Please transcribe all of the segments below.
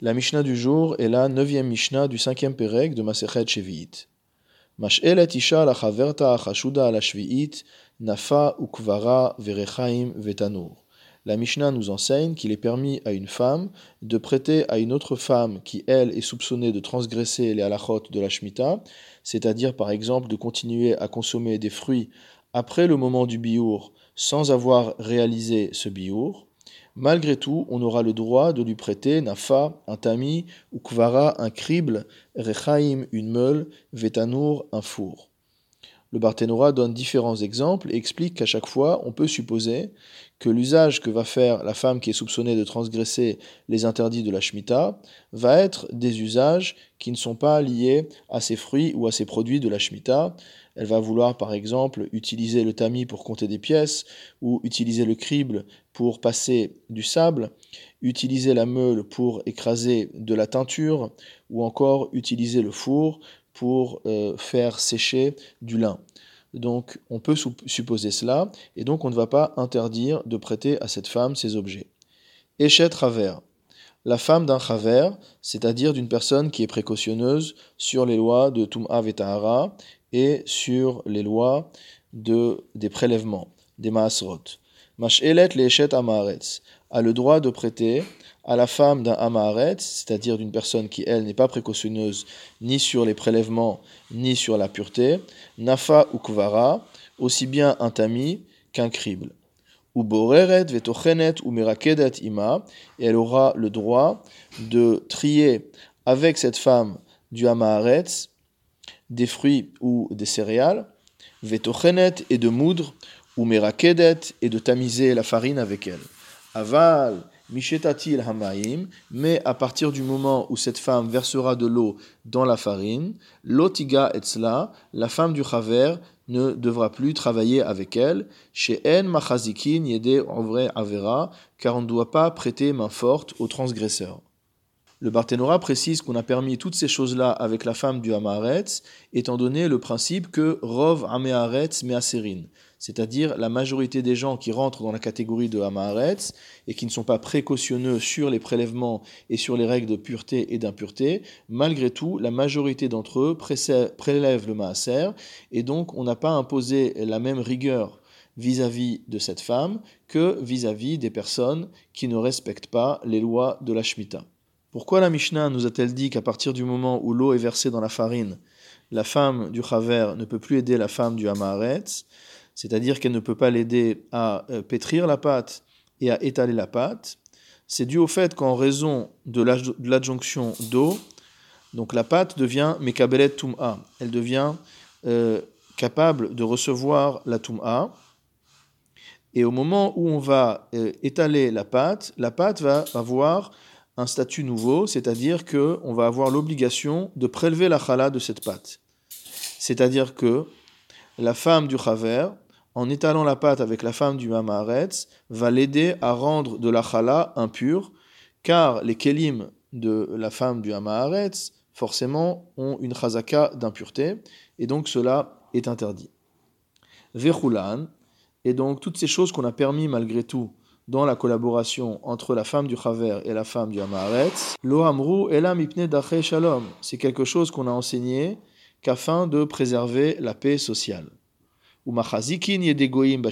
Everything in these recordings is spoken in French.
La Mishnah du jour est la neuvième Mishnah du cinquième Pérec de Masechet Shevi'it. Mash'elet isha la chaverta achashuda la nafa ukvara verechaim. La Mishnah nous enseigne qu'il est permis à une femme de prêter à une autre femme qui, elle, est soupçonnée de transgresser les halachot de la Shemitah, c'est-à-dire par exemple de continuer à consommer des fruits après le moment du biour sans avoir réalisé ce biour, Malgré tout, on aura le droit de lui prêter nafa, un tami, ou kvara, un crible, rechaim, une meule, vetanour, un four. Le Barthénora donne différents exemples et explique qu'à chaque fois, on peut supposer que l'usage que va faire la femme qui est soupçonnée de transgresser les interdits de la Shemitah va être des usages qui ne sont pas liés à ses fruits ou à ses produits de la Shemitah. Elle va vouloir par exemple utiliser le tamis pour compter des pièces ou utiliser le crible pour passer du sable, utiliser la meule pour écraser de la teinture ou encore utiliser le four pour euh, faire sécher du lin. Donc on peut supposer cela, et donc on ne va pas interdire de prêter à cette femme ces objets. Échet travers. La femme d'un chaver, c'est-à-dire d'une personne qui est précautionneuse sur les lois de Tum'a Vetahara et sur les lois de, des prélèvements, des Maasrot. Mash'elet le'eshet amaretz a le droit de prêter à la femme d'un amaret, c'est-à-dire d'une personne qui, elle, n'est pas précautionneuse ni sur les prélèvements ni sur la pureté, nafa ou kvara, aussi bien un tamis qu'un crible. Ou boreret vetochenet ou mirakedet ima, et elle aura le droit de trier avec cette femme du amaret des fruits ou des céréales, vetochenet et de moudre, ou merakedet et de tamiser la farine avec elle. Aval, mishetatil hamaim, mais à partir du moment où cette femme versera de l'eau dans la farine, lotiga etzla, la femme du chaver ne devra plus travailler avec elle, chez en machazikin yede vrai avera, car on ne doit pas prêter main forte aux transgresseurs. Le Barthénora précise qu'on a permis toutes ces choses-là avec la femme du Hamaretz, étant donné le principe que Rov Ameharetz Measerin, c'est-à-dire la majorité des gens qui rentrent dans la catégorie de Hamaretz et qui ne sont pas précautionneux sur les prélèvements et sur les règles de pureté et d'impureté, malgré tout, la majorité d'entre eux prélèvent le Maaser, et donc on n'a pas imposé la même rigueur vis-à-vis de cette femme que vis-à-vis des personnes qui ne respectent pas les lois de la Shemitah. Pourquoi la Mishnah nous a-t-elle dit qu'à partir du moment où l'eau est versée dans la farine, la femme du Chaver ne peut plus aider la femme du Hamaretz, c'est-à-dire qu'elle ne peut pas l'aider à euh, pétrir la pâte et à étaler la pâte C'est dû au fait qu'en raison de l'adjonction d'eau, donc la pâte devient mekabelet tum'a, elle devient euh, capable de recevoir la tum'a. Et au moment où on va euh, étaler la pâte, la pâte va avoir un statut nouveau, c'est-à-dire que on va avoir l'obligation de prélever la chala de cette pâte. C'est-à-dire que la femme du chaver, en étalant la pâte avec la femme du mamaretz, va l'aider à rendre de la chala impure, car les kelim de la femme du hamaharetz, forcément, ont une chazaka d'impureté, et donc cela est interdit. Vechulan, et donc toutes ces choses qu'on a permis malgré tout dans la collaboration entre la femme du Chaver et la femme du Hamaretz. Lo elam ipne shalom. C'est quelque chose qu'on a enseigné qu'afin de préserver la paix sociale. Ou machazikin yedegoim.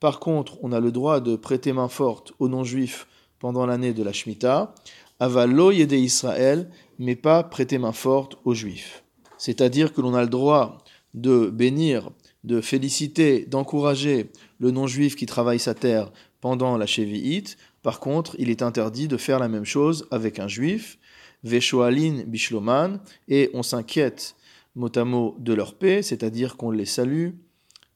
Par contre, on a le droit de prêter main forte aux non-juifs pendant l'année de la Shemitah. Avalo yede Israël, mais pas prêter main forte aux juifs. C'est-à-dire que l'on a le droit de bénir, de féliciter, d'encourager le non-juif qui travaille sa terre pendant la Shevi'it. Par contre, il est interdit de faire la même chose avec un juif, Veshoalin Bishloman, et on s'inquiète mot à mot de leur paix, c'est-à-dire qu'on les salue,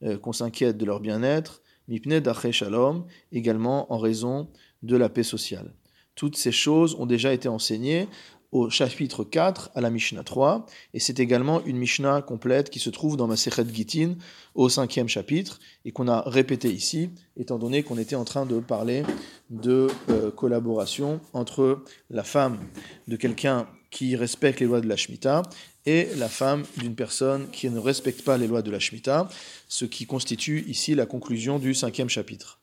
euh, qu'on s'inquiète de leur bien-être, Mipne Shalom, également en raison de la paix sociale. Toutes ces choses ont déjà été enseignées au chapitre 4 à la Mishnah 3, et c'est également une Mishnah complète qui se trouve dans ma Sechet Gitin au cinquième chapitre, et qu'on a répété ici, étant donné qu'on était en train de parler de euh, collaboration entre la femme de quelqu'un qui respecte les lois de la Shemitah et la femme d'une personne qui ne respecte pas les lois de la Shemitah, ce qui constitue ici la conclusion du cinquième chapitre.